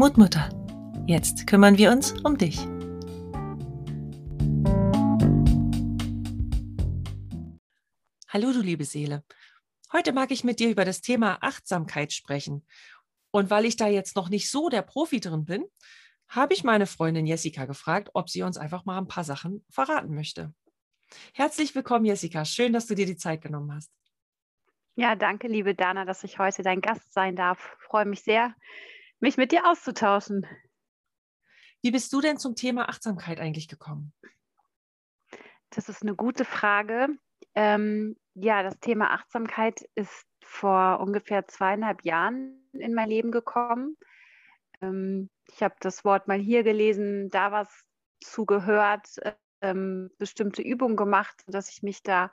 Mutmutter. Jetzt kümmern wir uns um dich. Hallo du liebe Seele. Heute mag ich mit dir über das Thema Achtsamkeit sprechen. Und weil ich da jetzt noch nicht so der Profi drin bin, habe ich meine Freundin Jessica gefragt, ob sie uns einfach mal ein paar Sachen verraten möchte. Herzlich willkommen, Jessica. Schön, dass du dir die Zeit genommen hast. Ja, danke, liebe Dana, dass ich heute dein Gast sein darf. Ich freue mich sehr, mich mit dir auszutauschen. Wie bist du denn zum Thema Achtsamkeit eigentlich gekommen? Das ist eine gute Frage. Ähm, ja, das Thema Achtsamkeit ist vor ungefähr zweieinhalb Jahren in mein Leben gekommen. Ähm, ich habe das Wort mal hier gelesen, da was zugehört, ähm, bestimmte Übungen gemacht, dass ich mich da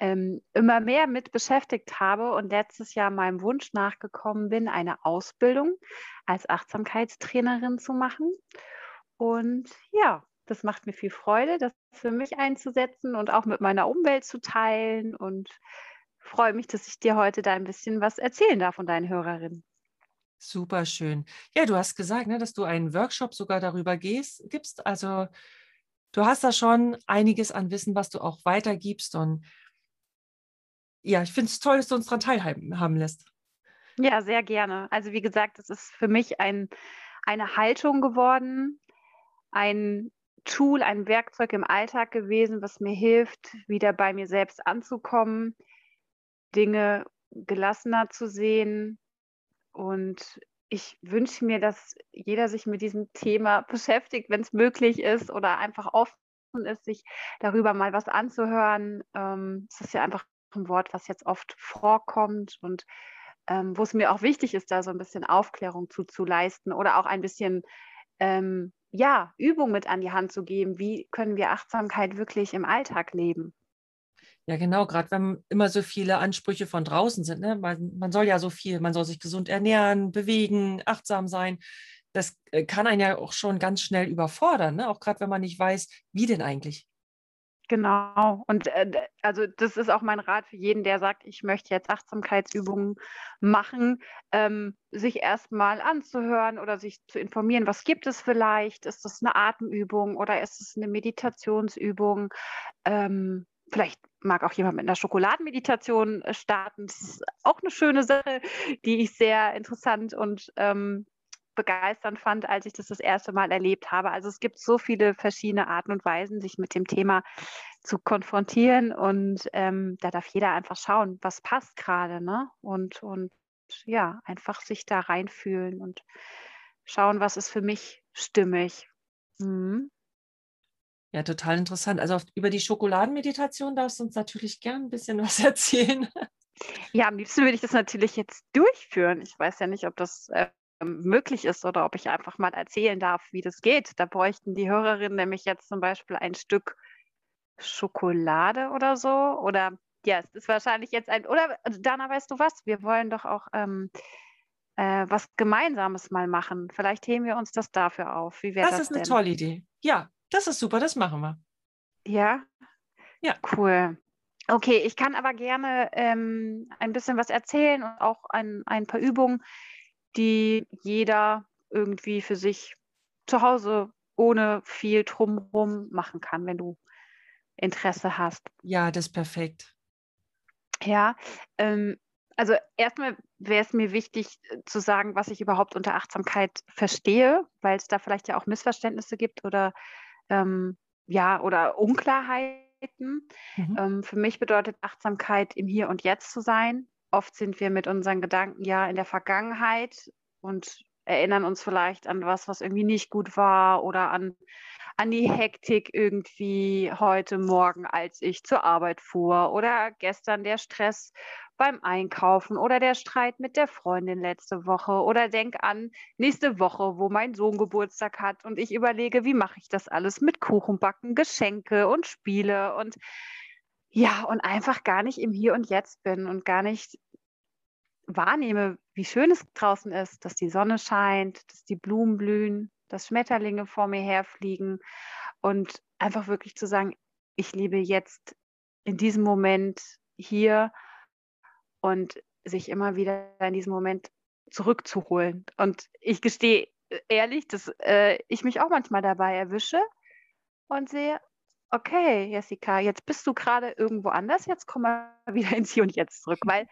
ähm, immer mehr mit beschäftigt habe und letztes Jahr meinem Wunsch nachgekommen bin, eine Ausbildung als Achtsamkeitstrainerin zu machen. Und ja, das macht mir viel Freude, das für mich einzusetzen und auch mit meiner Umwelt zu teilen und freue mich, dass ich dir heute da ein bisschen was erzählen darf von deinen Hörerinnen. Super schön. Ja, du hast gesagt, ne, dass du einen Workshop sogar darüber gehst, gibst. Also du hast da schon einiges an Wissen, was du auch weitergibst. Und ja, ich finde es toll, dass du uns daran teilhaben lässt. Ja, sehr gerne. Also wie gesagt, es ist für mich ein, eine Haltung geworden, ein Tool, ein Werkzeug im Alltag gewesen, was mir hilft, wieder bei mir selbst anzukommen, Dinge gelassener zu sehen. Und ich wünsche mir, dass jeder sich mit diesem Thema beschäftigt, wenn es möglich ist oder einfach offen ist, sich darüber mal was anzuhören. Ähm, es ist ja einfach ein Wort, was jetzt oft vorkommt und ähm, wo es mir auch wichtig ist, da so ein bisschen Aufklärung zuzuleisten oder auch ein bisschen ähm, ja, Übung mit an die Hand zu geben. Wie können wir Achtsamkeit wirklich im Alltag leben? Ja, genau, gerade wenn immer so viele Ansprüche von draußen sind. Ne? Man, man soll ja so viel, man soll sich gesund ernähren, bewegen, achtsam sein. Das äh, kann einen ja auch schon ganz schnell überfordern, ne? auch gerade wenn man nicht weiß, wie denn eigentlich. Genau. Und äh, also das ist auch mein Rat für jeden, der sagt, ich möchte jetzt Achtsamkeitsübungen machen, ähm, sich erstmal anzuhören oder sich zu informieren, was gibt es vielleicht? Ist das eine Atemübung oder ist es eine Meditationsübung? Ähm, vielleicht mag auch jemand mit einer Schokoladenmeditation äh, starten. Das ist auch eine schöne Sache, die ich sehr interessant und ähm, begeisternd fand, als ich das das erste Mal erlebt habe. Also es gibt so viele verschiedene Arten und Weisen, sich mit dem Thema zu konfrontieren und ähm, da darf jeder einfach schauen, was passt gerade, ne? Und, und ja, einfach sich da reinfühlen und schauen, was ist für mich stimmig. Mhm. Ja, total interessant. Also auf, über die Schokoladenmeditation darfst du uns natürlich gern ein bisschen was erzählen. Ja, am liebsten würde ich das natürlich jetzt durchführen. Ich weiß ja nicht, ob das äh, möglich ist oder ob ich einfach mal erzählen darf, wie das geht. Da bräuchten die Hörerinnen nämlich jetzt zum Beispiel ein Stück Schokolade oder so. Oder ja, es ist wahrscheinlich jetzt ein. Oder also Dana, weißt du was? Wir wollen doch auch ähm, äh, was Gemeinsames mal machen. Vielleicht heben wir uns das dafür auf. Wie wäre das? Das ist eine denn? tolle Idee. Ja, das ist super, das machen wir. Ja? Ja. Cool. Okay, ich kann aber gerne ähm, ein bisschen was erzählen und auch ein, ein paar Übungen, die jeder irgendwie für sich zu Hause ohne viel drumherum machen kann, wenn du Interesse hast. Ja, das ist perfekt. Ja, ähm, also erstmal wäre es mir wichtig äh, zu sagen, was ich überhaupt unter Achtsamkeit verstehe, weil es da vielleicht ja auch Missverständnisse gibt oder ähm, ja oder Unklarheiten. Mhm. Ähm, für mich bedeutet Achtsamkeit im Hier und Jetzt zu sein, oft sind wir mit unseren Gedanken ja in der Vergangenheit und erinnern uns vielleicht an was, was irgendwie nicht gut war oder an, an die Hektik irgendwie heute Morgen, als ich zur Arbeit fuhr oder gestern der Stress beim Einkaufen oder der Streit mit der Freundin letzte Woche oder denk an nächste Woche, wo mein Sohn Geburtstag hat und ich überlege, wie mache ich das alles mit Kuchenbacken, Geschenke und Spiele und ja, und einfach gar nicht im Hier und Jetzt bin und gar nicht wahrnehme, wie schön es draußen ist, dass die Sonne scheint, dass die Blumen blühen, dass Schmetterlinge vor mir herfliegen und einfach wirklich zu sagen, ich lebe jetzt in diesem Moment hier und sich immer wieder in diesem Moment zurückzuholen. Und ich gestehe, ehrlich, dass äh, ich mich auch manchmal dabei erwische und sehe, okay, Jessica, jetzt bist du gerade irgendwo anders, jetzt komm mal wieder ins Hier und Jetzt zurück, weil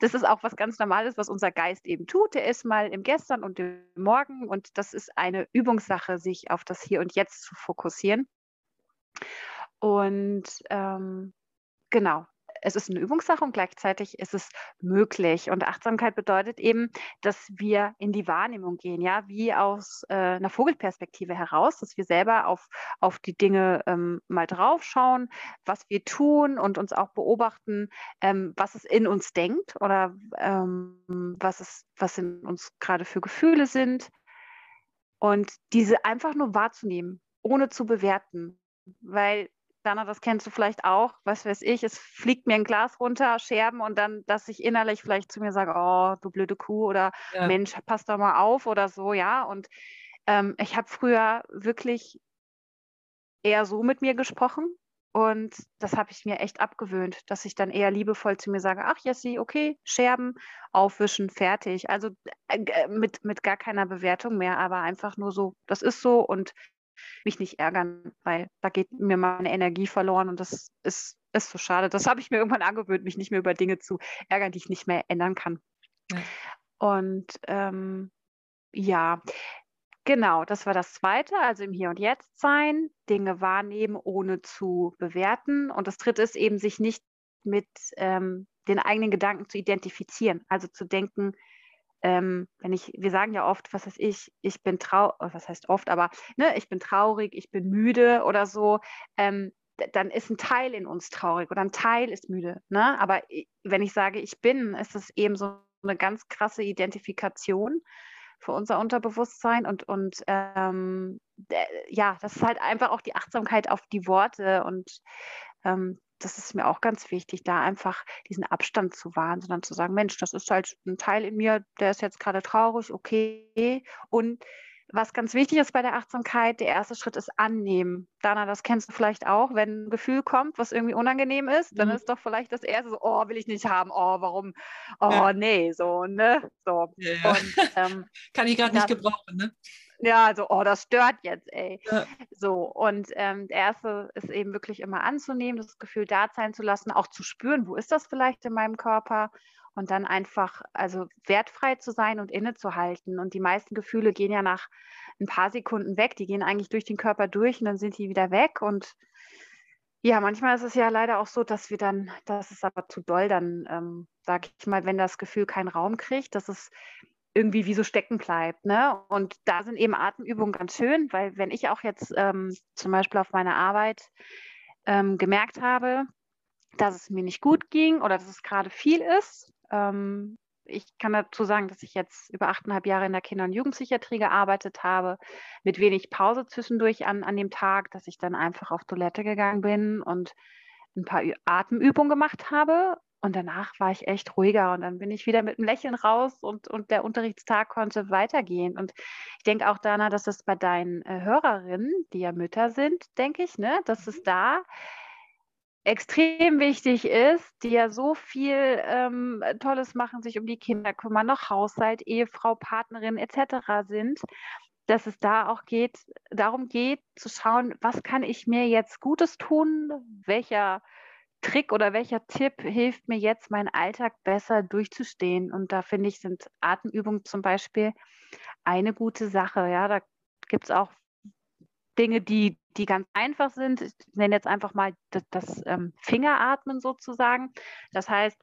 das ist auch was ganz Normales, was unser Geist eben tut. Der ist mal im Gestern und im Morgen und das ist eine Übungssache, sich auf das Hier und Jetzt zu fokussieren. Und ähm, genau, es ist eine Übungssache und gleichzeitig ist es möglich. Und Achtsamkeit bedeutet eben, dass wir in die Wahrnehmung gehen, ja, wie aus äh, einer Vogelperspektive heraus, dass wir selber auf, auf die Dinge ähm, mal draufschauen, was wir tun und uns auch beobachten, ähm, was es in uns denkt oder ähm, was, es, was in uns gerade für Gefühle sind. Und diese einfach nur wahrzunehmen, ohne zu bewerten. Weil Dana, das kennst du vielleicht auch, was weiß ich, es fliegt mir ein Glas runter, Scherben und dann, dass ich innerlich vielleicht zu mir sage, oh, du blöde Kuh oder ja. Mensch, pass doch mal auf oder so, ja. Und ähm, ich habe früher wirklich eher so mit mir gesprochen und das habe ich mir echt abgewöhnt, dass ich dann eher liebevoll zu mir sage, ach Jessie, okay, Scherben, aufwischen, fertig. Also äh, mit, mit gar keiner Bewertung mehr, aber einfach nur so, das ist so und mich nicht ärgern, weil da geht mir meine Energie verloren und das ist, ist so schade. Das habe ich mir irgendwann angewöhnt, mich nicht mehr über Dinge zu ärgern, die ich nicht mehr ändern kann. Ja. Und ähm, ja, genau, das war das Zweite, also im Hier und Jetzt sein, Dinge wahrnehmen, ohne zu bewerten. Und das Dritte ist eben, sich nicht mit ähm, den eigenen Gedanken zu identifizieren, also zu denken, ähm, wenn ich, wir sagen ja oft, was heißt ich, ich bin traurig, oh, was heißt oft, aber ne, ich bin traurig, ich bin müde oder so, ähm, dann ist ein Teil in uns traurig oder ein Teil ist müde. Ne? Aber wenn ich sage, ich bin, ist es eben so eine ganz krasse Identifikation für unser Unterbewusstsein und, und ähm, ja, das ist halt einfach auch die Achtsamkeit auf die Worte und ähm, das ist mir auch ganz wichtig, da einfach diesen Abstand zu wahren, sondern zu sagen, Mensch, das ist halt ein Teil in mir, der ist jetzt gerade traurig, okay. Und was ganz wichtig ist bei der Achtsamkeit, der erste Schritt ist annehmen. Dana, das kennst du vielleicht auch, wenn ein Gefühl kommt, was irgendwie unangenehm ist, dann mhm. ist doch vielleicht das erste so, oh, will ich nicht haben, oh, warum, oh, ja. nee, so, ne, so. Ja, ja. Und, ähm, Kann ich gerade nicht gebrauchen, ne? Ja, also, oh, das stört jetzt, ey. Ja. So, und ähm, der erste ist eben wirklich immer anzunehmen, das Gefühl da sein zu lassen, auch zu spüren, wo ist das vielleicht in meinem Körper und dann einfach, also wertfrei zu sein und innezuhalten. Und die meisten Gefühle gehen ja nach ein paar Sekunden weg, die gehen eigentlich durch den Körper durch und dann sind die wieder weg und ja, manchmal ist es ja leider auch so, dass wir dann, das ist aber zu doll, dann ähm, sage ich mal, wenn das Gefühl keinen Raum kriegt, dass es irgendwie wie so stecken bleibt. Ne? Und da sind eben Atemübungen ganz schön, weil wenn ich auch jetzt ähm, zum Beispiel auf meiner Arbeit ähm, gemerkt habe, dass es mir nicht gut ging oder dass es gerade viel ist, ähm, ich kann dazu sagen, dass ich jetzt über achteinhalb Jahre in der Kinder- und Jugendpsychiatrie gearbeitet habe, mit wenig Pause zwischendurch an, an dem Tag, dass ich dann einfach auf Toilette gegangen bin und ein paar Atemübungen gemacht habe und danach war ich echt ruhiger und dann bin ich wieder mit einem Lächeln raus und, und der Unterrichtstag konnte weitergehen. Und ich denke auch, Dana, dass es bei deinen äh, Hörerinnen, die ja Mütter sind, denke ich, ne, dass es mhm. da extrem wichtig ist, die ja so viel ähm, Tolles machen, sich um die Kinder kümmern, noch Haushalt, Ehefrau, Partnerin etc. sind, dass es da auch geht, darum geht, zu schauen, was kann ich mir jetzt Gutes tun, welcher Trick oder welcher Tipp hilft mir jetzt, meinen Alltag besser durchzustehen? Und da finde ich, sind Atemübungen zum Beispiel eine gute Sache. Ja, da gibt es auch Dinge, die, die ganz einfach sind. Ich nenne jetzt einfach mal das, das ähm, Fingeratmen sozusagen. Das heißt,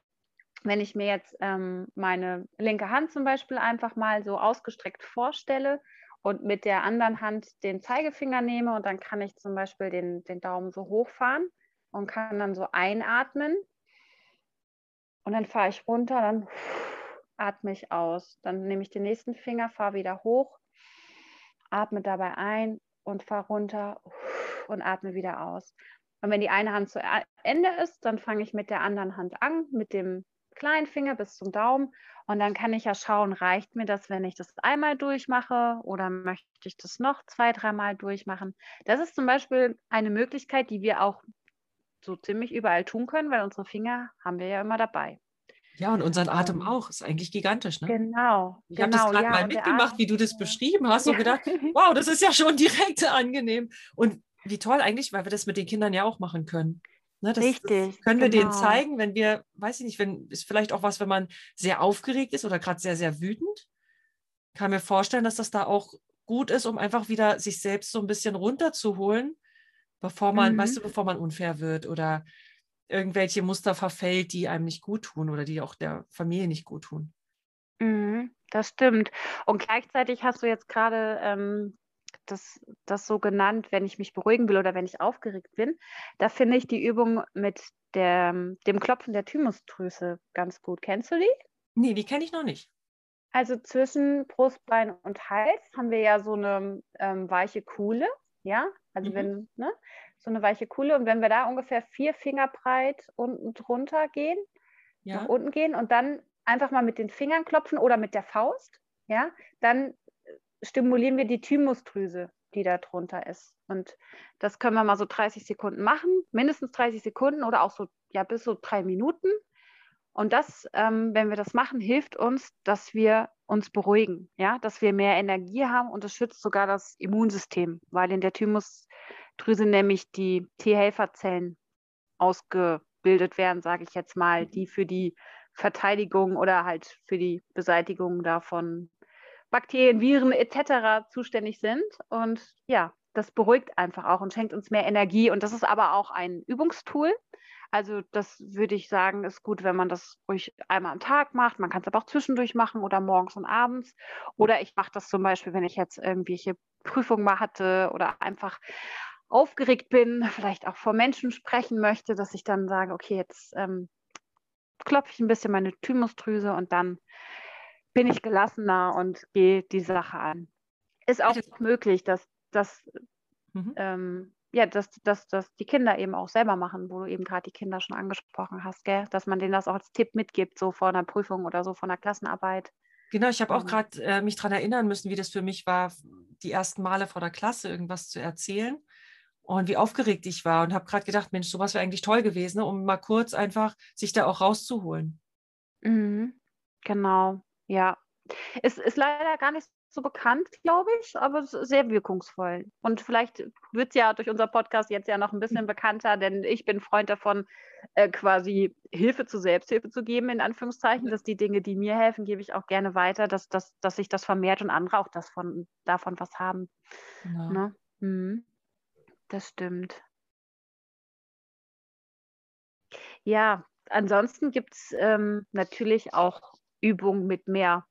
wenn ich mir jetzt ähm, meine linke Hand zum Beispiel einfach mal so ausgestreckt vorstelle und mit der anderen Hand den Zeigefinger nehme und dann kann ich zum Beispiel den, den Daumen so hochfahren und kann dann so einatmen. Und dann fahre ich runter, dann atme ich aus. Dann nehme ich den nächsten Finger, fahre wieder hoch, atme dabei ein und fahre runter und atme wieder aus. Und wenn die eine Hand zu Ende ist, dann fange ich mit der anderen Hand an, mit dem kleinen Finger bis zum Daumen. Und dann kann ich ja schauen, reicht mir das, wenn ich das einmal durchmache oder möchte ich das noch zwei, dreimal durchmachen. Das ist zum Beispiel eine Möglichkeit, die wir auch so ziemlich überall tun können, weil unsere Finger haben wir ja immer dabei. Ja, und unseren Atem ähm, auch. Ist eigentlich gigantisch, ne? Genau. Ich genau, habe das gerade ja, mal mitgemacht, wie du das beschrieben hast und gedacht, wow, das ist ja schon direkt angenehm. Und wie toll eigentlich, weil wir das mit den Kindern ja auch machen können. Ne, das, Richtig. Das können wir denen genau. zeigen, wenn wir, weiß ich nicht, wenn ist vielleicht auch was, wenn man sehr aufgeregt ist oder gerade sehr, sehr wütend. Kann mir vorstellen, dass das da auch gut ist, um einfach wieder sich selbst so ein bisschen runterzuholen, bevor man, mhm. weißt du, bevor man unfair wird oder irgendwelche Muster verfällt, die einem nicht gut tun oder die auch der Familie nicht gut tun. Mhm, das stimmt. Und gleichzeitig hast du jetzt gerade ähm, das, das so genannt, wenn ich mich beruhigen will oder wenn ich aufgeregt bin. Da finde ich die Übung mit der, dem Klopfen der Thymusdrüse ganz gut. Kennst du die? Nee, die kenne ich noch nicht. Also zwischen Brustbein und Hals haben wir ja so eine ähm, weiche Kuhle, ja, also mhm. wenn, ne, so eine weiche Kuhle und wenn wir da ungefähr vier Finger breit unten drunter gehen, ja. nach unten gehen und dann einfach mal mit den Fingern klopfen oder mit der Faust, ja, dann stimulieren wir die Thymusdrüse, die da drunter ist. Und das können wir mal so 30 Sekunden machen, mindestens 30 Sekunden oder auch so, ja, bis so drei Minuten. Und das, ähm, wenn wir das machen, hilft uns, dass wir uns beruhigen, ja, dass wir mehr Energie haben und es schützt sogar das Immunsystem, weil in der Thymusdrüse nämlich die T-Helferzellen ausgebildet werden, sage ich jetzt mal, die für die Verteidigung oder halt für die Beseitigung davon Bakterien, Viren etc. zuständig sind. Und ja, das beruhigt einfach auch und schenkt uns mehr Energie. Und das ist aber auch ein Übungstool. Also das würde ich sagen, ist gut, wenn man das ruhig einmal am Tag macht. Man kann es aber auch zwischendurch machen oder morgens und abends. Oder ich mache das zum Beispiel, wenn ich jetzt irgendwelche Prüfungen mal hatte oder einfach aufgeregt bin, vielleicht auch vor Menschen sprechen möchte, dass ich dann sage, okay, jetzt ähm, klopfe ich ein bisschen meine Thymusdrüse und dann bin ich gelassener und gehe die Sache an. Ist auch möglich, dass, dass, mhm. ähm, ja, dass, dass, dass die Kinder eben auch selber machen, wo du eben gerade die Kinder schon angesprochen hast, gell? dass man denen das auch als Tipp mitgibt, so vor einer Prüfung oder so, vor einer Klassenarbeit. Genau, ich habe auch gerade ähm. äh, mich daran erinnern müssen, wie das für mich war, die ersten Male vor der Klasse irgendwas zu erzählen und wie aufgeregt ich war und habe gerade gedacht, Mensch, sowas wäre eigentlich toll gewesen, ne, um mal kurz einfach sich da auch rauszuholen. Mhm. Genau. Ja, es ist leider gar nicht so bekannt, glaube ich, aber sehr wirkungsvoll. Und vielleicht wird es ja durch unser Podcast jetzt ja noch ein bisschen bekannter, denn ich bin Freund davon, äh, quasi Hilfe zur Selbsthilfe zu geben, in Anführungszeichen, dass die Dinge, die mir helfen, gebe ich auch gerne weiter, dass, dass, dass sich das vermehrt und andere auch das von, davon was haben. Genau. Ne? Mhm. Das stimmt. Ja, ansonsten gibt es ähm, natürlich auch Übung mit mehr,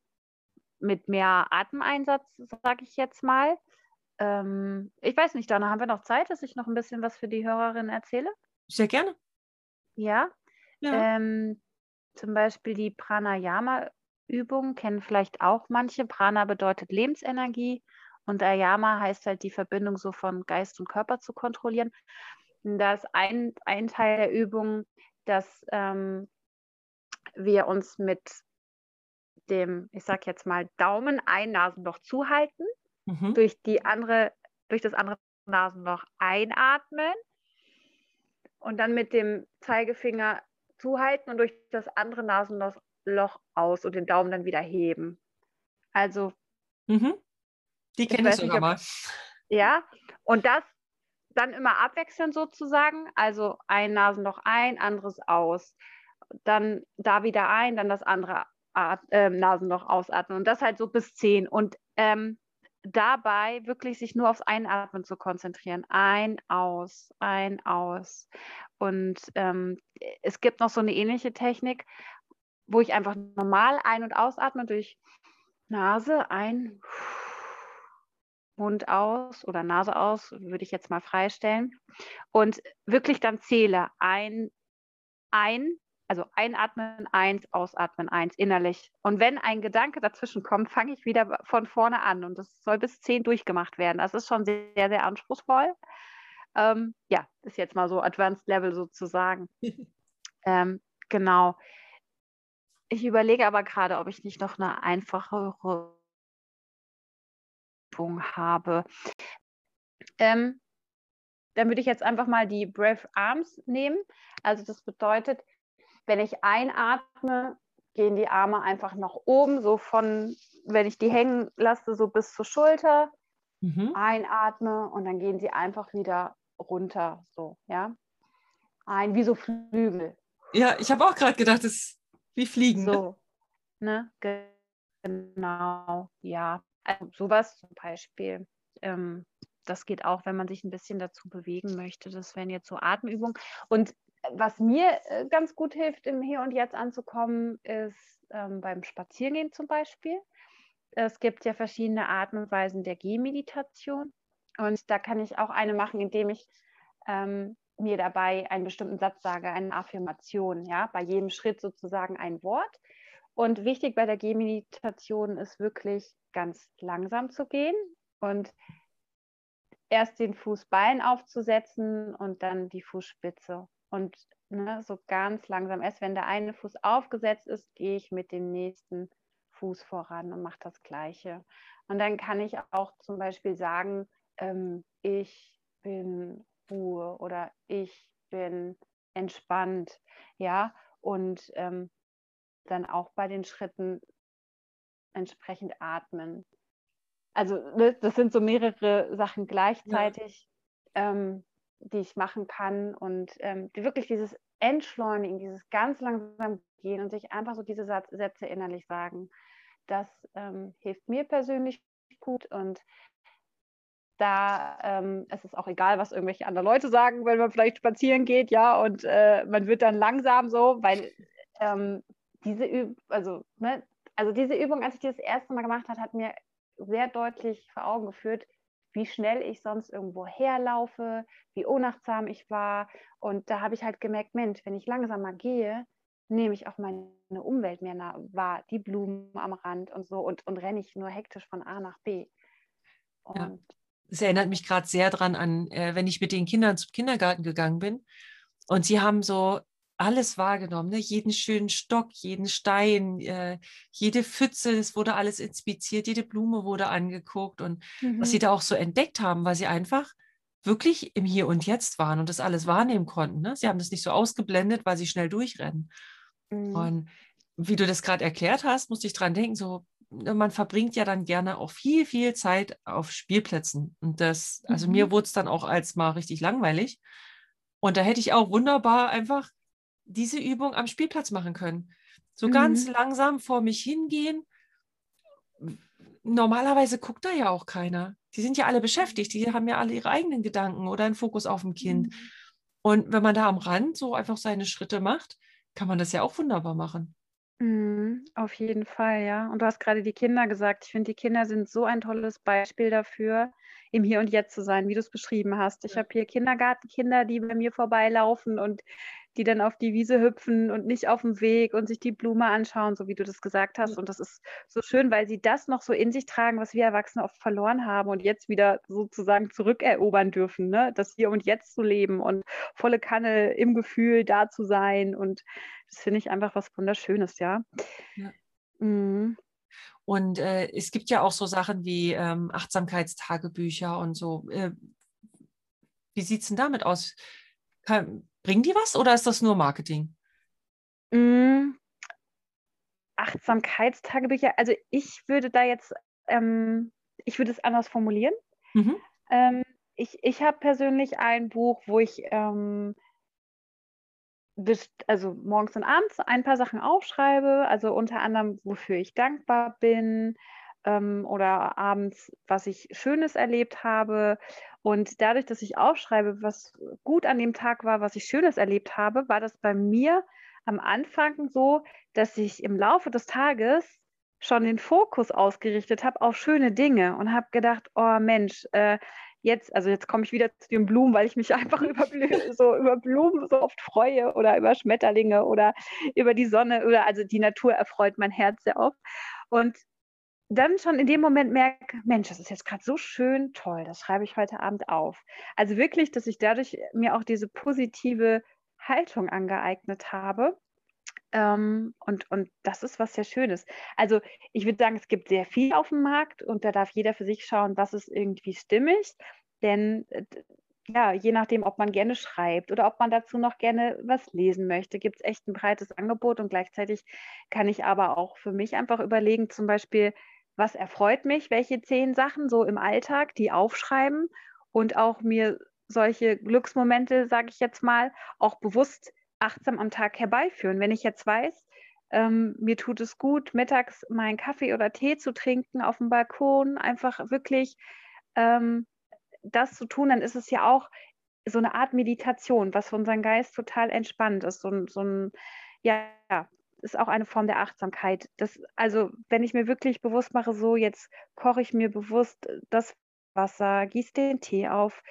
mit mehr Atemeinsatz, sage ich jetzt mal. Ähm, ich weiß nicht, Dana, haben wir noch Zeit, dass ich noch ein bisschen was für die Hörerin erzähle? Sehr gerne. Ja. ja. Ähm, zum Beispiel die Pranayama-Übung kennen vielleicht auch manche. Prana bedeutet Lebensenergie und Ayama heißt halt die Verbindung so von Geist und Körper zu kontrollieren. da ist ein, ein Teil der Übung, dass ähm, wir uns mit dem, ich sag jetzt mal, Daumen ein Nasenloch zuhalten, mhm. durch die andere, durch das andere Nasenloch einatmen und dann mit dem Zeigefinger zuhalten und durch das andere Nasenloch aus und den Daumen dann wieder heben. Also. Mhm. Die kenne ich sogar mal. Ja, und das dann immer abwechselnd sozusagen. Also ein Nasenloch ein, anderes aus. Dann da wieder ein, dann das andere At äh, Nasenloch ausatmen und das halt so bis zehn und ähm, dabei wirklich sich nur aufs Einatmen zu konzentrieren. Ein, aus, ein, aus. Und ähm, es gibt noch so eine ähnliche Technik, wo ich einfach normal ein- und ausatme durch Nase ein, Mund aus oder Nase aus, würde ich jetzt mal freistellen. Und wirklich dann zähle ein, ein, also einatmen, eins, ausatmen, eins, innerlich. Und wenn ein Gedanke dazwischen kommt, fange ich wieder von vorne an. Und das soll bis zehn durchgemacht werden. Das ist schon sehr, sehr anspruchsvoll. Ähm, ja, ist jetzt mal so Advanced Level sozusagen. ähm, genau. Ich überlege aber gerade, ob ich nicht noch eine einfachere Übung habe. Ähm, dann würde ich jetzt einfach mal die Breath Arms nehmen. Also das bedeutet, wenn ich einatme, gehen die Arme einfach nach oben, so von, wenn ich die hängen lasse, so bis zur Schulter. Mhm. Einatme und dann gehen sie einfach wieder runter, so, ja. Ein, wie so Flügel. Ja, ich habe auch gerade gedacht, das ist wie Fliegen. Ne? So, ne? Genau, ja. Also sowas zum Beispiel. Ähm, das geht auch, wenn man sich ein bisschen dazu bewegen möchte. Das wären jetzt so Atemübungen. Und was mir äh, ganz gut hilft, im Hier und Jetzt anzukommen, ist ähm, beim Spaziergehen zum Beispiel. Es gibt ja verschiedene Arten und Weisen der Gehmeditation. Und da kann ich auch eine machen, indem ich ähm, mir dabei einen bestimmten Satz sage, eine Affirmation, ja, bei jedem Schritt sozusagen ein Wort. Und wichtig bei der Gehmeditation ist wirklich ganz langsam zu gehen und erst den Fußbein aufzusetzen und dann die Fußspitze. Und ne, so ganz langsam, erst wenn der eine Fuß aufgesetzt ist, gehe ich mit dem nächsten Fuß voran und mache das Gleiche. Und dann kann ich auch zum Beispiel sagen, ähm, ich bin Ruhe oder ich bin entspannt, ja, und ähm, dann auch bei den Schritten entsprechend atmen. Also ne, das sind so mehrere Sachen gleichzeitig, ja. ähm, die ich machen kann und ähm, wirklich dieses Entschleunigen, dieses ganz langsam gehen und sich einfach so diese Sätze innerlich sagen, das ähm, hilft mir persönlich gut und da ähm, es ist auch egal, was irgendwelche anderen Leute sagen, wenn man vielleicht spazieren geht, ja, und äh, man wird dann langsam so, weil ähm, diese Übung, also, ne, also diese Übung, als ich die das erste Mal gemacht habe, hat mir sehr deutlich vor Augen geführt, wie schnell ich sonst irgendwo herlaufe, wie unachtsam ich war. Und da habe ich halt gemerkt, Mensch, wenn ich langsamer gehe, nehme ich auch meine Umwelt mehr wahr, die Blumen am Rand und so und, und renne ich nur hektisch von A nach B. Und ja. Es erinnert mich gerade sehr daran an, äh, wenn ich mit den Kindern zum Kindergarten gegangen bin und sie haben so alles wahrgenommen, ne? jeden schönen Stock, jeden Stein, äh, jede Pfütze, es wurde alles inspiziert, jede Blume wurde angeguckt und mhm. was sie mhm. da auch so entdeckt haben, weil sie einfach wirklich im Hier und Jetzt waren und das alles wahrnehmen konnten. Ne? Sie haben das nicht so ausgeblendet, weil sie schnell durchrennen. Mhm. Und wie du das gerade erklärt hast, musste ich dran denken, so ne, man verbringt ja dann gerne auch viel, viel Zeit auf Spielplätzen. Und das, also mhm. mir wurde es dann auch als mal richtig langweilig. Und da hätte ich auch wunderbar einfach diese Übung am Spielplatz machen können. So mhm. ganz langsam vor mich hingehen. Normalerweise guckt da ja auch keiner. Die sind ja alle beschäftigt, die haben ja alle ihre eigenen Gedanken oder einen Fokus auf dem Kind. Mhm. Und wenn man da am Rand so einfach seine Schritte macht, kann man das ja auch wunderbar machen. Mhm, auf jeden Fall, ja. Und du hast gerade die Kinder gesagt. Ich finde, die Kinder sind so ein tolles Beispiel dafür, im Hier und Jetzt zu sein, wie du es beschrieben hast. Ich habe hier Kindergartenkinder, die bei mir vorbeilaufen und die dann auf die Wiese hüpfen und nicht auf dem Weg und sich die Blume anschauen, so wie du das gesagt hast. Und das ist so schön, weil sie das noch so in sich tragen, was wir Erwachsene oft verloren haben und jetzt wieder sozusagen zurückerobern dürfen, ne? das Hier und Jetzt zu leben und volle Kanne im Gefühl da zu sein. Und das finde ich einfach was Wunderschönes, ja. ja. Mhm. Und äh, es gibt ja auch so Sachen wie ähm, Achtsamkeitstagebücher und so. Äh, wie sieht es denn damit aus? Kann, Bringen die was oder ist das nur Marketing? Mm, Achtsamkeitstagebücher, also ich würde da jetzt, ähm, ich würde es anders formulieren. Mhm. Ähm, ich ich habe persönlich ein Buch, wo ich ähm, also morgens und abends ein paar Sachen aufschreibe, also unter anderem, wofür ich dankbar bin, ähm, oder abends, was ich Schönes erlebt habe. Und dadurch, dass ich aufschreibe, was gut an dem Tag war, was ich Schönes erlebt habe, war das bei mir am Anfang so, dass ich im Laufe des Tages schon den Fokus ausgerichtet habe auf schöne Dinge und habe gedacht, oh Mensch, äh, jetzt, also jetzt komme ich wieder zu den Blumen, weil ich mich einfach über, so, über Blumen so oft freue oder über Schmetterlinge oder über die Sonne oder also die Natur erfreut mein Herz sehr oft. Und dann schon in dem Moment merke, Mensch, das ist jetzt gerade so schön, toll, das schreibe ich heute Abend auf. Also wirklich, dass ich dadurch mir auch diese positive Haltung angeeignet habe. Ähm, und, und das ist was sehr Schönes. Also ich würde sagen, es gibt sehr viel auf dem Markt und da darf jeder für sich schauen, was ist irgendwie stimmig. Denn äh, ja, je nachdem, ob man gerne schreibt oder ob man dazu noch gerne was lesen möchte, gibt es echt ein breites Angebot und gleichzeitig kann ich aber auch für mich einfach überlegen, zum Beispiel, was erfreut mich, welche zehn Sachen so im Alltag, die aufschreiben und auch mir solche Glücksmomente, sage ich jetzt mal, auch bewusst achtsam am Tag herbeiführen. Wenn ich jetzt weiß, ähm, mir tut es gut, mittags meinen Kaffee oder Tee zu trinken auf dem Balkon, einfach wirklich ähm, das zu tun, dann ist es ja auch so eine Art Meditation, was für unseren Geist total entspannt ist. So, so ein, ja, ist auch eine Form der Achtsamkeit. Das, also, wenn ich mir wirklich bewusst mache, so jetzt koche ich mir bewusst das Wasser, gieße den Tee auf,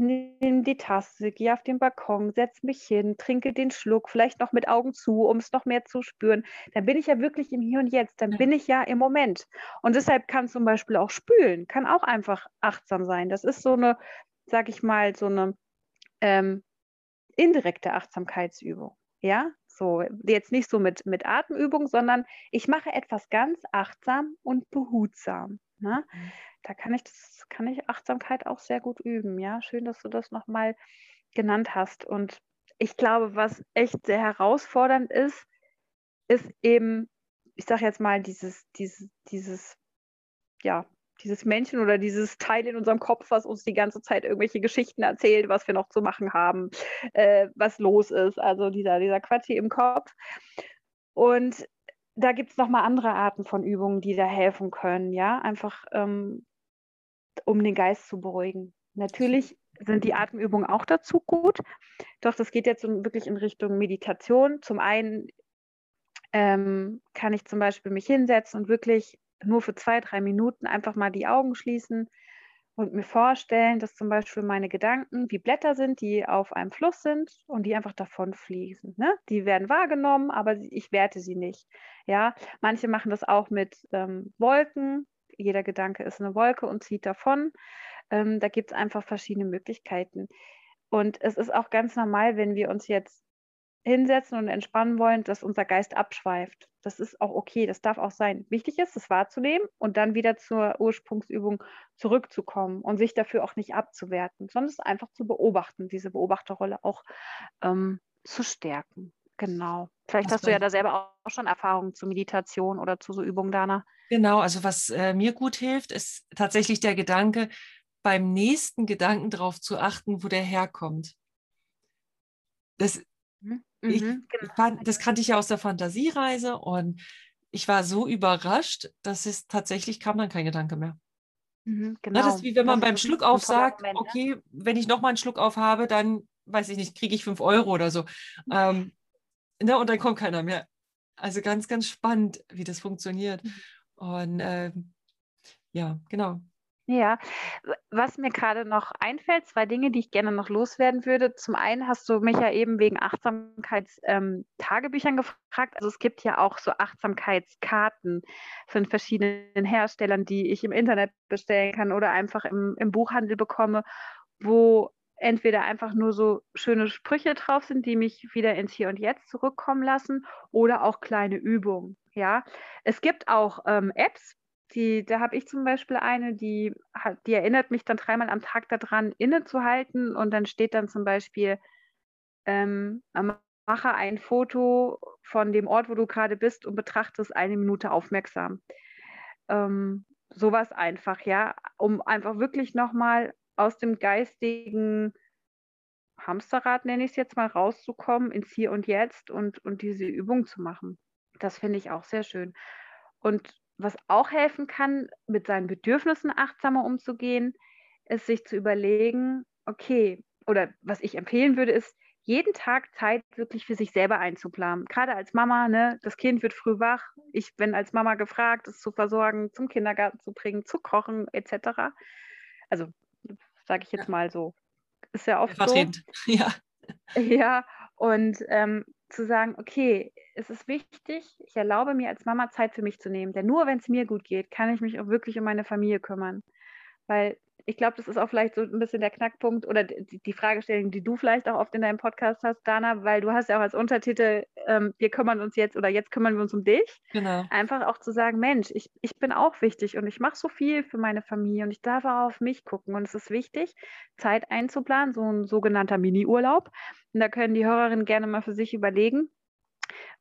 nehme die Tasse, gehe auf den Balkon, setze mich hin, trinke den Schluck, vielleicht noch mit Augen zu, um es noch mehr zu spüren, dann bin ich ja wirklich im Hier und Jetzt, dann bin ich ja im Moment. Und deshalb kann zum Beispiel auch spülen, kann auch einfach achtsam sein. Das ist so eine, sag ich mal, so eine ähm, indirekte Achtsamkeitsübung. Ja, so jetzt nicht so mit, mit Atemübung, sondern ich mache etwas ganz achtsam und behutsam. Ne? Mhm da kann ich das, kann ich Achtsamkeit auch sehr gut üben. Ja, schön, dass du das nochmal genannt hast. Und ich glaube, was echt sehr herausfordernd ist, ist eben, ich sage jetzt mal, dieses, dieses, dieses, ja, dieses Männchen oder dieses Teil in unserem Kopf, was uns die ganze Zeit irgendwelche Geschichten erzählt, was wir noch zu machen haben, äh, was los ist. Also dieser, dieser Quatsch hier im Kopf. Und da gibt es nochmal andere Arten von Übungen, die da helfen können, ja. Einfach ähm, um den Geist zu beruhigen. Natürlich sind die Atemübungen auch dazu gut, doch das geht jetzt wirklich in Richtung Meditation. Zum einen ähm, kann ich zum Beispiel mich hinsetzen und wirklich nur für zwei, drei Minuten einfach mal die Augen schließen und mir vorstellen, dass zum Beispiel meine Gedanken wie Blätter sind, die auf einem Fluss sind und die einfach davon fließen. Ne? Die werden wahrgenommen, aber ich werte sie nicht. Ja, manche machen das auch mit ähm, Wolken, jeder Gedanke ist eine Wolke und zieht davon. Ähm, da gibt es einfach verschiedene Möglichkeiten. Und es ist auch ganz normal, wenn wir uns jetzt hinsetzen und entspannen wollen, dass unser Geist abschweift. Das ist auch okay, das darf auch sein. Wichtig ist, es wahrzunehmen und dann wieder zur Ursprungsübung zurückzukommen und sich dafür auch nicht abzuwerten, sondern es einfach zu beobachten, diese Beobachterrolle auch ähm, zu stärken. Genau. Vielleicht was hast du ja da selber auch schon Erfahrungen zu Meditation oder zu so Übungen, Dana. Genau, also was äh, mir gut hilft, ist tatsächlich der Gedanke, beim nächsten Gedanken darauf zu achten, wo der herkommt. Das, mhm. ich, mhm, genau. fand, das kannte ich ja aus der Fantasiereise und ich war so überrascht, dass es tatsächlich kam dann kein Gedanke mehr. Mhm, genau. das ist wie wenn man beim Schluck auf sagt, Moment, okay, ne? wenn ich nochmal einen Schluck auf habe, dann weiß ich nicht, kriege ich fünf Euro oder so. Ähm, ne, und dann kommt keiner mehr. Also ganz, ganz spannend, wie das funktioniert. Mhm. Und äh, ja, genau. Ja, was mir gerade noch einfällt, zwei Dinge, die ich gerne noch loswerden würde. Zum einen hast du mich ja eben wegen Achtsamkeitstagebüchern ähm, gefragt. Also es gibt ja auch so Achtsamkeitskarten von verschiedenen Herstellern, die ich im Internet bestellen kann oder einfach im, im Buchhandel bekomme, wo entweder einfach nur so schöne Sprüche drauf sind, die mich wieder ins Hier und Jetzt zurückkommen lassen, oder auch kleine Übungen. Ja, es gibt auch ähm, Apps, die, da habe ich zum Beispiel eine, die, die erinnert mich dann dreimal am Tag daran, innezuhalten und dann steht dann zum Beispiel, ähm, mache ein Foto von dem Ort, wo du gerade bist und betrachte es eine Minute aufmerksam. Ähm, sowas einfach, ja, um einfach wirklich nochmal aus dem geistigen Hamsterrad, nenne ich es jetzt mal, rauszukommen ins Hier und Jetzt und, und diese Übung zu machen. Das finde ich auch sehr schön. Und was auch helfen kann, mit seinen Bedürfnissen achtsamer umzugehen, ist sich zu überlegen, okay, oder was ich empfehlen würde, ist, jeden Tag Zeit wirklich für sich selber einzuplanen. Gerade als Mama, ne, das Kind wird früh wach. Ich bin als Mama gefragt, es zu versorgen, zum Kindergarten zu bringen, zu kochen, etc. Also sage ich jetzt mal so. Ist ja oft Vertretend. so. Ja. Ja, und ähm, zu sagen, okay, es ist wichtig, ich erlaube mir als Mama Zeit für mich zu nehmen, denn nur wenn es mir gut geht, kann ich mich auch wirklich um meine Familie kümmern. Weil ich glaube, das ist auch vielleicht so ein bisschen der Knackpunkt oder die, die, Fragestellung, die du vielleicht auch oft in deinem Podcast hast, Dana, weil du hast ja auch als Untertitel, ähm, wir kümmern uns jetzt oder jetzt kümmern wir uns um dich. Genau. Einfach auch zu sagen, Mensch, ich, ich bin auch wichtig und ich mache so viel für meine Familie und ich darf auch auf mich gucken. Und es ist wichtig, Zeit einzuplanen, so ein sogenannter Mini-Urlaub. Und da können die Hörerinnen gerne mal für sich überlegen,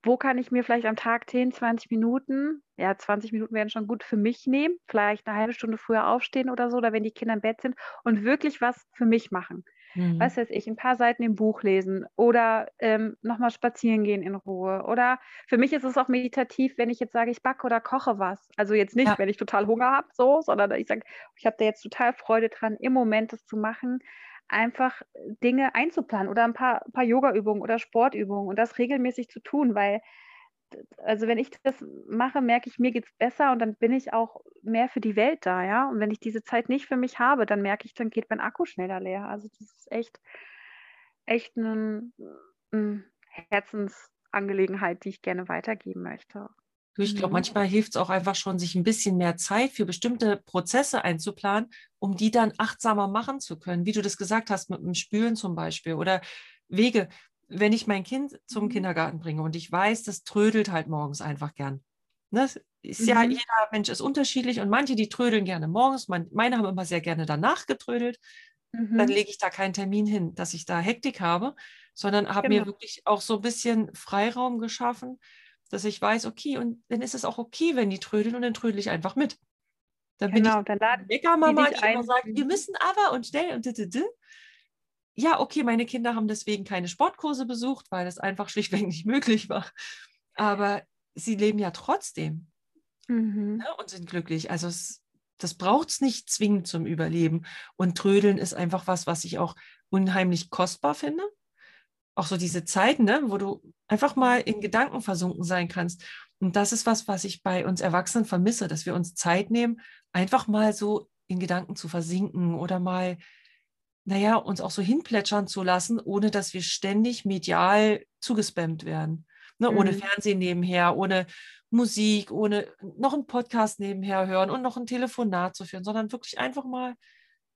wo kann ich mir vielleicht am Tag 10, 20 Minuten, ja, 20 Minuten werden schon gut für mich nehmen, vielleicht eine halbe Stunde früher aufstehen oder so, oder wenn die Kinder im Bett sind und wirklich was für mich machen. Mhm. Was weiß ich, ein paar Seiten im Buch lesen oder ähm, nochmal spazieren gehen in Ruhe. Oder für mich ist es auch meditativ, wenn ich jetzt sage, ich backe oder koche was. Also jetzt nicht, ja. wenn ich total Hunger habe, so, sondern ich sage, ich habe da jetzt total Freude dran, im Moment das zu machen einfach Dinge einzuplanen oder ein paar, paar Yoga-Übungen oder Sportübungen und das regelmäßig zu tun, weil also wenn ich das mache, merke ich, mir geht es besser und dann bin ich auch mehr für die Welt da, ja. Und wenn ich diese Zeit nicht für mich habe, dann merke ich, dann geht mein Akku schneller leer. Also das ist echt, echt eine, eine Herzensangelegenheit, die ich gerne weitergeben möchte. Ich glaube, mhm. manchmal hilft es auch einfach schon, sich ein bisschen mehr Zeit für bestimmte Prozesse einzuplanen, um die dann achtsamer machen zu können, wie du das gesagt hast, mit dem Spülen zum Beispiel oder Wege. Wenn ich mein Kind zum mhm. Kindergarten bringe und ich weiß, das trödelt halt morgens einfach gern. Ne? Ist ja, mhm. jeder Mensch ist unterschiedlich und manche, die trödeln gerne morgens, meine haben immer sehr gerne danach getrödelt. Mhm. Dann lege ich da keinen Termin hin, dass ich da Hektik habe, sondern habe genau. mir wirklich auch so ein bisschen Freiraum geschaffen, dass ich weiß, okay, und dann ist es auch okay, wenn die trödeln und dann trödel ich einfach mit. Dann genau, bin ich dann laden Bäckermama, die, die immer sagt, wir müssen aber und schnell und d, Ja, okay, meine Kinder haben deswegen keine Sportkurse besucht, weil das einfach schlichtweg nicht möglich war. Aber sie leben ja trotzdem mhm. ne, und sind glücklich. Also es, das braucht es nicht zwingend zum Überleben. Und Trödeln ist einfach was, was ich auch unheimlich kostbar finde auch so diese Zeiten, ne, wo du einfach mal in Gedanken versunken sein kannst. Und das ist was, was ich bei uns Erwachsenen vermisse, dass wir uns Zeit nehmen, einfach mal so in Gedanken zu versinken oder mal, naja, uns auch so hinplätschern zu lassen, ohne dass wir ständig medial zugespammt werden. Ne, mhm. Ohne Fernsehen nebenher, ohne Musik, ohne noch einen Podcast nebenher hören und noch ein Telefonat zu führen, sondern wirklich einfach mal,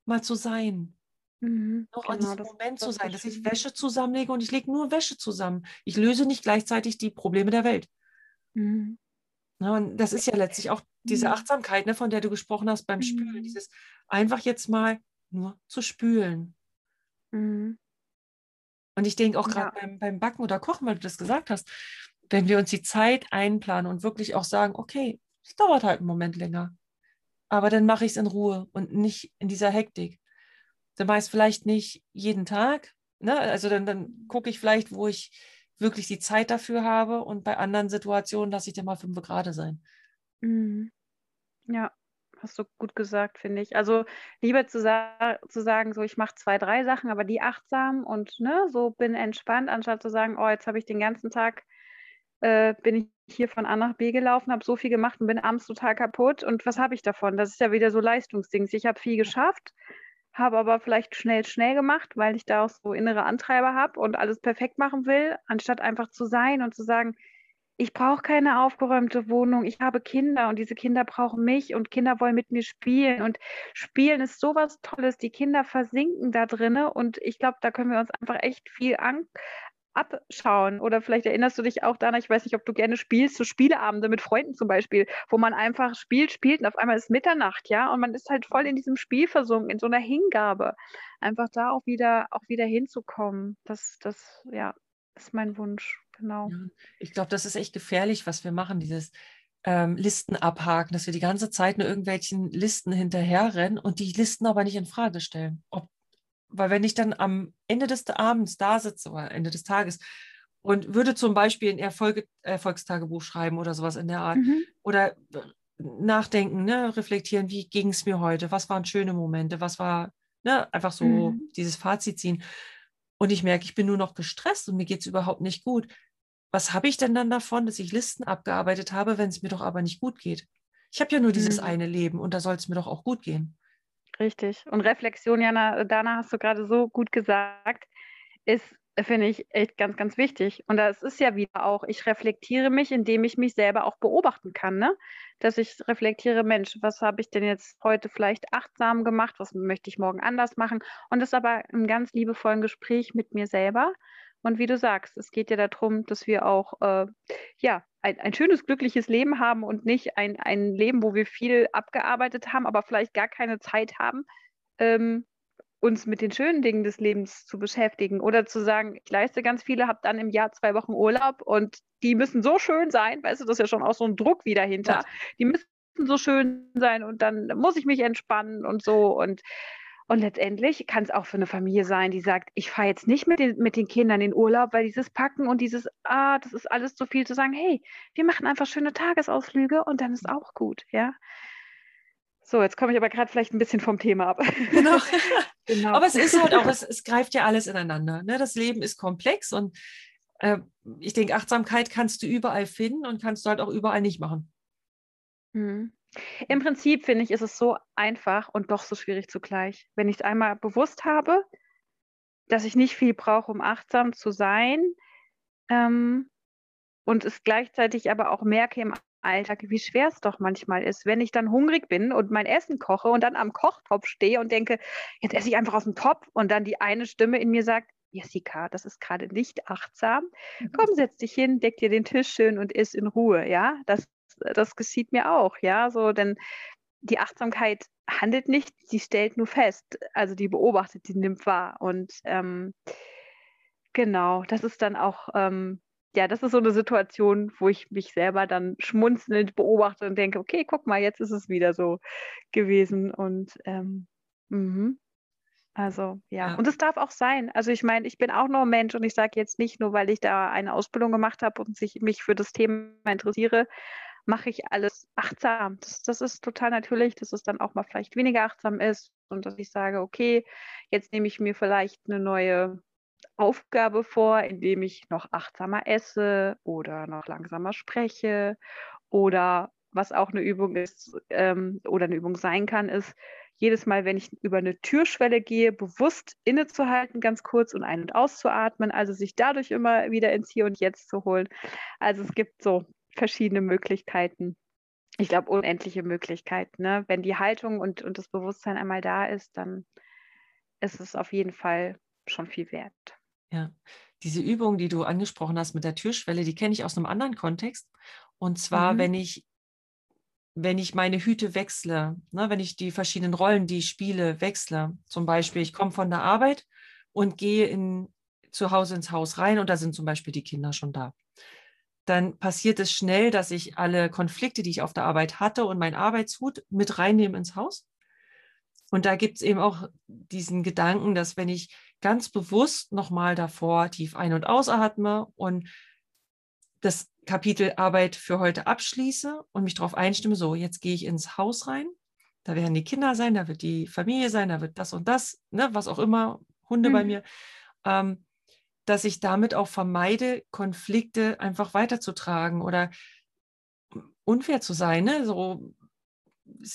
mal zu sein. Mhm, noch genau, an diesem Moment zu sein, dass ich Wäsche zusammenlege und ich lege nur Wäsche zusammen. Ich löse nicht gleichzeitig die Probleme der Welt. Mhm. Ja, und das ist ja letztlich auch diese mhm. Achtsamkeit, ne, von der du gesprochen hast beim Spülen, mhm. dieses einfach jetzt mal nur zu spülen. Mhm. Und ich denke auch gerade ja. beim, beim Backen oder Kochen, weil du das gesagt hast, wenn wir uns die Zeit einplanen und wirklich auch sagen, okay, es dauert halt einen Moment länger, aber dann mache ich es in Ruhe und nicht in dieser Hektik dann mache ich es vielleicht nicht jeden Tag. Ne? Also dann, dann gucke ich vielleicht, wo ich wirklich die Zeit dafür habe und bei anderen Situationen lasse ich dann mal fünf Grad sein. Mhm. Ja, hast du gut gesagt, finde ich. Also lieber zu, sa zu sagen, so ich mache zwei, drei Sachen, aber die achtsam und ne, so bin entspannt, anstatt zu sagen, oh, jetzt habe ich den ganzen Tag, äh, bin ich hier von A nach B gelaufen, habe so viel gemacht und bin abends total kaputt. Und was habe ich davon? Das ist ja wieder so Leistungsdings. Ich habe viel geschafft, habe aber vielleicht schnell, schnell gemacht, weil ich da auch so innere Antreiber habe und alles perfekt machen will, anstatt einfach zu sein und zu sagen, ich brauche keine aufgeräumte Wohnung, ich habe Kinder und diese Kinder brauchen mich und Kinder wollen mit mir spielen. Und Spielen ist sowas Tolles, die Kinder versinken da drinne und ich glaube, da können wir uns einfach echt viel an abschauen. Oder vielleicht erinnerst du dich auch daran, ich weiß nicht, ob du gerne spielst, so Spieleabende mit Freunden zum Beispiel, wo man einfach spielt, spielt und auf einmal ist Mitternacht, ja, und man ist halt voll in diesem Spiel versunken, in so einer Hingabe. Einfach da auch wieder, auch wieder hinzukommen. Das, das, ja, ist mein Wunsch, genau. Ich glaube, das ist echt gefährlich, was wir machen, dieses ähm, Listen abhaken, dass wir die ganze Zeit nur irgendwelchen Listen hinterherrennen und die Listen aber nicht in Frage stellen. Ob weil wenn ich dann am Ende des Abends da sitze oder Ende des Tages und würde zum Beispiel ein Erfolg, Erfolgstagebuch schreiben oder sowas in der Art mhm. oder nachdenken, ne, reflektieren, wie ging es mir heute, was waren schöne Momente, was war, ne, einfach so mhm. dieses Fazit ziehen. Und ich merke, ich bin nur noch gestresst und mir geht es überhaupt nicht gut. Was habe ich denn dann davon, dass ich Listen abgearbeitet habe, wenn es mir doch aber nicht gut geht? Ich habe ja nur dieses mhm. eine Leben und da soll es mir doch auch gut gehen. Richtig. Und Reflexion, Jana, Dana, hast du gerade so gut gesagt, ist finde ich echt ganz, ganz wichtig. Und das ist ja wieder auch, ich reflektiere mich, indem ich mich selber auch beobachten kann, ne? Dass ich reflektiere, Mensch, was habe ich denn jetzt heute vielleicht achtsam gemacht, was möchte ich morgen anders machen? Und das aber im ganz liebevollen Gespräch mit mir selber. Und wie du sagst, es geht ja darum, dass wir auch äh, ja, ein, ein, schönes, glückliches Leben haben und nicht ein, ein Leben, wo wir viel abgearbeitet haben, aber vielleicht gar keine Zeit haben, ähm, uns mit den schönen Dingen des Lebens zu beschäftigen oder zu sagen, ich leiste ganz viele, habe dann im Jahr zwei Wochen Urlaub und die müssen so schön sein, weißt du, das ist ja schon auch so ein Druck wieder hinter. Die müssen so schön sein und dann muss ich mich entspannen und so und und letztendlich kann es auch für eine Familie sein, die sagt, ich fahre jetzt nicht mit den, mit den Kindern in Urlaub, weil dieses Packen und dieses, ah, das ist alles zu viel, zu sagen, hey, wir machen einfach schöne Tagesausflüge und dann ist auch gut, ja. So, jetzt komme ich aber gerade vielleicht ein bisschen vom Thema ab. Genau. genau. Aber es ist halt auch, es, es greift ja alles ineinander. Ne? Das Leben ist komplex und äh, ich denke, Achtsamkeit kannst du überall finden und kannst du halt auch überall nicht machen. Mhm. Im Prinzip finde ich, ist es so einfach und doch so schwierig zugleich. Wenn ich es einmal bewusst habe, dass ich nicht viel brauche, um achtsam zu sein ähm, und es gleichzeitig aber auch merke im Alltag, wie schwer es doch manchmal ist, wenn ich dann hungrig bin und mein Essen koche und dann am Kochtopf stehe und denke, jetzt esse ich einfach aus dem Topf und dann die eine Stimme in mir sagt, Jessica, das ist gerade nicht achtsam. Mhm. Komm, setz dich hin, deck dir den Tisch schön und iss in Ruhe. Ja, das, das geschieht mir auch. Ja, so, denn die Achtsamkeit handelt nicht, sie stellt nur fest. Also die beobachtet, die nimmt wahr. Und ähm, genau, das ist dann auch ähm, ja, das ist so eine Situation, wo ich mich selber dann schmunzelnd beobachte und denke, okay, guck mal, jetzt ist es wieder so gewesen. Und ähm, mh. also ja. ja. und es darf auch sein. Also ich meine, ich bin auch nur Mensch und ich sage jetzt nicht nur, weil ich da eine Ausbildung gemacht habe und sich, mich für das Thema interessiere, mache ich alles achtsam. Das, das ist total natürlich, dass es dann auch mal vielleicht weniger achtsam ist und dass ich sage, okay, jetzt nehme ich mir vielleicht eine neue Aufgabe vor, indem ich noch achtsamer esse oder noch langsamer spreche oder was auch eine Übung ist ähm, oder eine Übung sein kann, ist jedes Mal, wenn ich über eine Türschwelle gehe, bewusst innezuhalten, ganz kurz und ein- und auszuatmen, also sich dadurch immer wieder ins Hier und Jetzt zu holen. Also es gibt so verschiedene Möglichkeiten. Ich glaube, unendliche Möglichkeiten. Ne? Wenn die Haltung und, und das Bewusstsein einmal da ist, dann ist es auf jeden Fall schon viel wert. Ja, diese Übung, die du angesprochen hast mit der Türschwelle, die kenne ich aus einem anderen Kontext. Und zwar, mhm. wenn ich wenn ich meine Hüte wechsle, ne, wenn ich die verschiedenen Rollen, die ich spiele, wechsle. Zum Beispiel, ich komme von der Arbeit und gehe in, zu Hause ins Haus rein und da sind zum Beispiel die Kinder schon da. Dann passiert es schnell, dass ich alle Konflikte, die ich auf der Arbeit hatte und mein Arbeitshut mit reinnehme ins Haus. Und da gibt es eben auch diesen Gedanken, dass wenn ich ganz bewusst nochmal davor tief ein- und ausatme und das Kapitel Arbeit für heute abschließe und mich darauf einstimme, so, jetzt gehe ich ins Haus rein, da werden die Kinder sein, da wird die Familie sein, da wird das und das, ne, was auch immer, Hunde mhm. bei mir, ähm, dass ich damit auch vermeide, Konflikte einfach weiterzutragen oder unfair zu sein. Ne? So,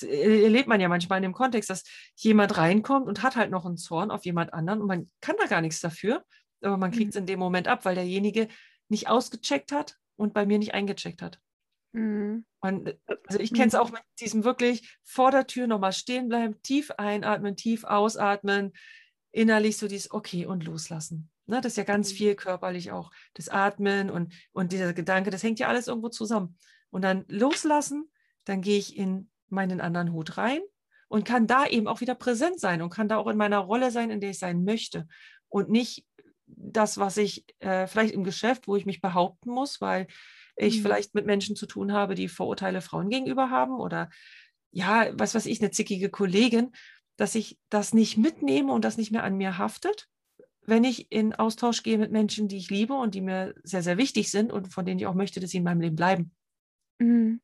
erlebt man ja manchmal in dem Kontext, dass jemand reinkommt und hat halt noch einen Zorn auf jemand anderen und man kann da gar nichts dafür, aber man kriegt es mhm. in dem Moment ab, weil derjenige nicht ausgecheckt hat und bei mir nicht eingecheckt hat. Mhm. Und, äh, also ich kenne es auch mit diesem wirklich vor der Tür nochmal stehen bleiben, tief einatmen, tief ausatmen, innerlich so dieses Okay und loslassen. Ne, das ist ja ganz mhm. viel körperlich auch. Das Atmen und, und dieser Gedanke, das hängt ja alles irgendwo zusammen. Und dann loslassen, dann gehe ich in meinen anderen Hut rein und kann da eben auch wieder präsent sein und kann da auch in meiner Rolle sein, in der ich sein möchte und nicht das, was ich äh, vielleicht im Geschäft, wo ich mich behaupten muss, weil ich mhm. vielleicht mit Menschen zu tun habe, die Vorurteile Frauen gegenüber haben oder ja, was weiß ich, eine zickige Kollegin, dass ich das nicht mitnehme und das nicht mehr an mir haftet, wenn ich in Austausch gehe mit Menschen, die ich liebe und die mir sehr, sehr wichtig sind und von denen ich auch möchte, dass sie in meinem Leben bleiben. Mhm.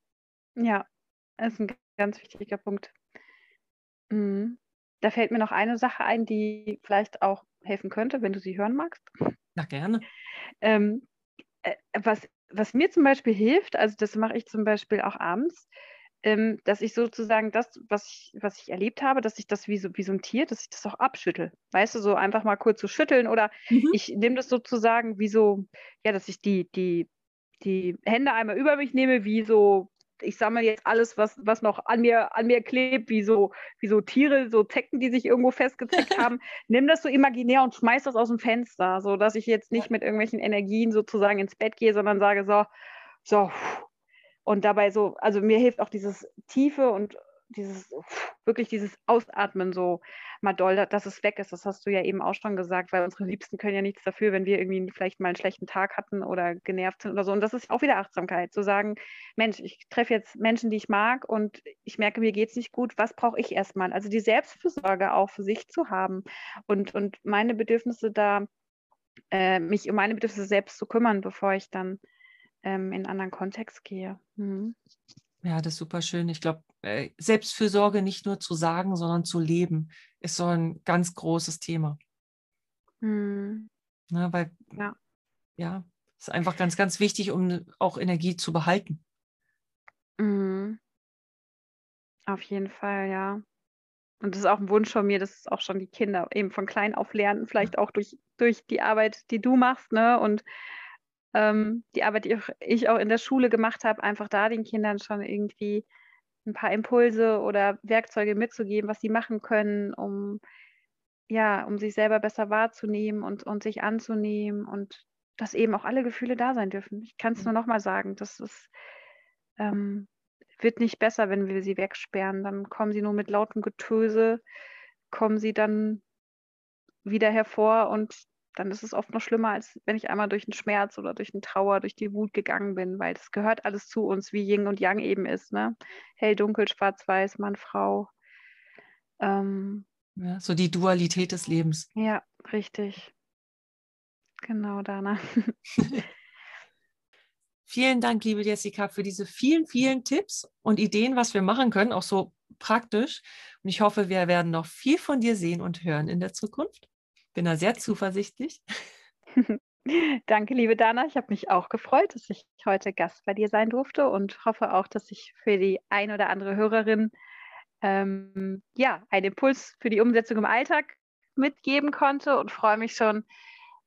Ja, das ist ein ganz wichtiger Punkt. Mhm. Da fällt mir noch eine Sache ein, die vielleicht auch helfen könnte, wenn du sie hören magst. Na, gerne. Ähm, äh, was, was mir zum Beispiel hilft, also das mache ich zum Beispiel auch abends, ähm, dass ich sozusagen das, was ich, was ich erlebt habe, dass ich das wie so, wie so ein Tier, dass ich das auch abschüttel. Weißt du, so einfach mal kurz zu so schütteln oder mhm. ich nehme das sozusagen wie so, ja, dass ich die, die, die Hände einmal über mich nehme, wie so, ich sammle jetzt alles, was, was noch an mir, an mir klebt, wie so, wie so Tiere, so Zecken, die sich irgendwo festgezeckt haben. Nimm das so imaginär und schmeiß das aus dem Fenster, so dass ich jetzt nicht mit irgendwelchen Energien sozusagen ins Bett gehe, sondern sage so, so, und dabei so, also mir hilft auch dieses Tiefe und dieses, wirklich dieses Ausatmen so mal doll, dass es weg ist. Das hast du ja eben auch schon gesagt, weil unsere Liebsten können ja nichts dafür, wenn wir irgendwie vielleicht mal einen schlechten Tag hatten oder genervt sind oder so. Und das ist auch wieder Achtsamkeit, zu sagen, Mensch, ich treffe jetzt Menschen, die ich mag und ich merke, mir geht es nicht gut. Was brauche ich erstmal? Also die Selbstfürsorge auch für sich zu haben und, und meine Bedürfnisse da, äh, mich um meine Bedürfnisse selbst zu kümmern, bevor ich dann ähm, in einen anderen Kontext gehe. Mhm. Ja, das ist super schön. Ich glaube, äh, Selbstfürsorge nicht nur zu sagen, sondern zu leben, ist so ein ganz großes Thema. Mhm. Na, weil, ja. ja, ist einfach ganz, ganz wichtig, um auch Energie zu behalten. Mhm. Auf jeden Fall, ja. Und das ist auch ein Wunsch von mir, dass auch schon die Kinder eben von klein auf lernen, vielleicht auch durch, durch die Arbeit, die du machst, ne? Und ähm, die Arbeit, die ich auch in der Schule gemacht habe, einfach da den Kindern schon irgendwie ein paar Impulse oder Werkzeuge mitzugeben, was sie machen können, um ja, um sich selber besser wahrzunehmen und, und sich anzunehmen und dass eben auch alle Gefühle da sein dürfen. Ich kann es nur nochmal sagen, das ist, ähm, wird nicht besser, wenn wir sie wegsperren. Dann kommen sie nur mit lautem Getöse, kommen sie dann wieder hervor und dann ist es oft noch schlimmer, als wenn ich einmal durch den Schmerz oder durch den Trauer, durch die Wut gegangen bin, weil das gehört alles zu uns, wie Yin und Yang eben ist, ne? Hell, dunkel, schwarz, weiß, Mann, Frau. Ähm, ja, so die Dualität des Lebens. Ja, richtig. Genau, Dana. vielen Dank, liebe Jessica, für diese vielen, vielen Tipps und Ideen, was wir machen können, auch so praktisch. Und ich hoffe, wir werden noch viel von dir sehen und hören in der Zukunft. Bin da sehr zuversichtlich. Danke, liebe Dana. Ich habe mich auch gefreut, dass ich heute Gast bei dir sein durfte und hoffe auch, dass ich für die ein oder andere Hörerin ähm, ja, einen Impuls für die Umsetzung im Alltag mitgeben konnte und freue mich schon,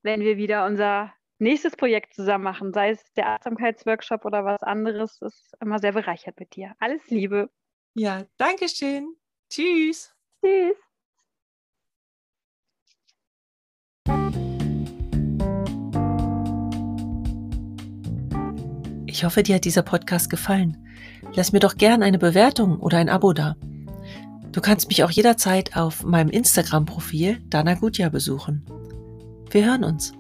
wenn wir wieder unser nächstes Projekt zusammen machen, sei es der Achtsamkeitsworkshop oder was anderes. Das ist immer sehr bereichert mit dir. Alles Liebe. Ja, danke schön. Tschüss. Tschüss. Ich hoffe, dir hat dieser Podcast gefallen. Lass mir doch gern eine Bewertung oder ein Abo da. Du kannst mich auch jederzeit auf meinem Instagram-Profil Dana Gutja besuchen. Wir hören uns.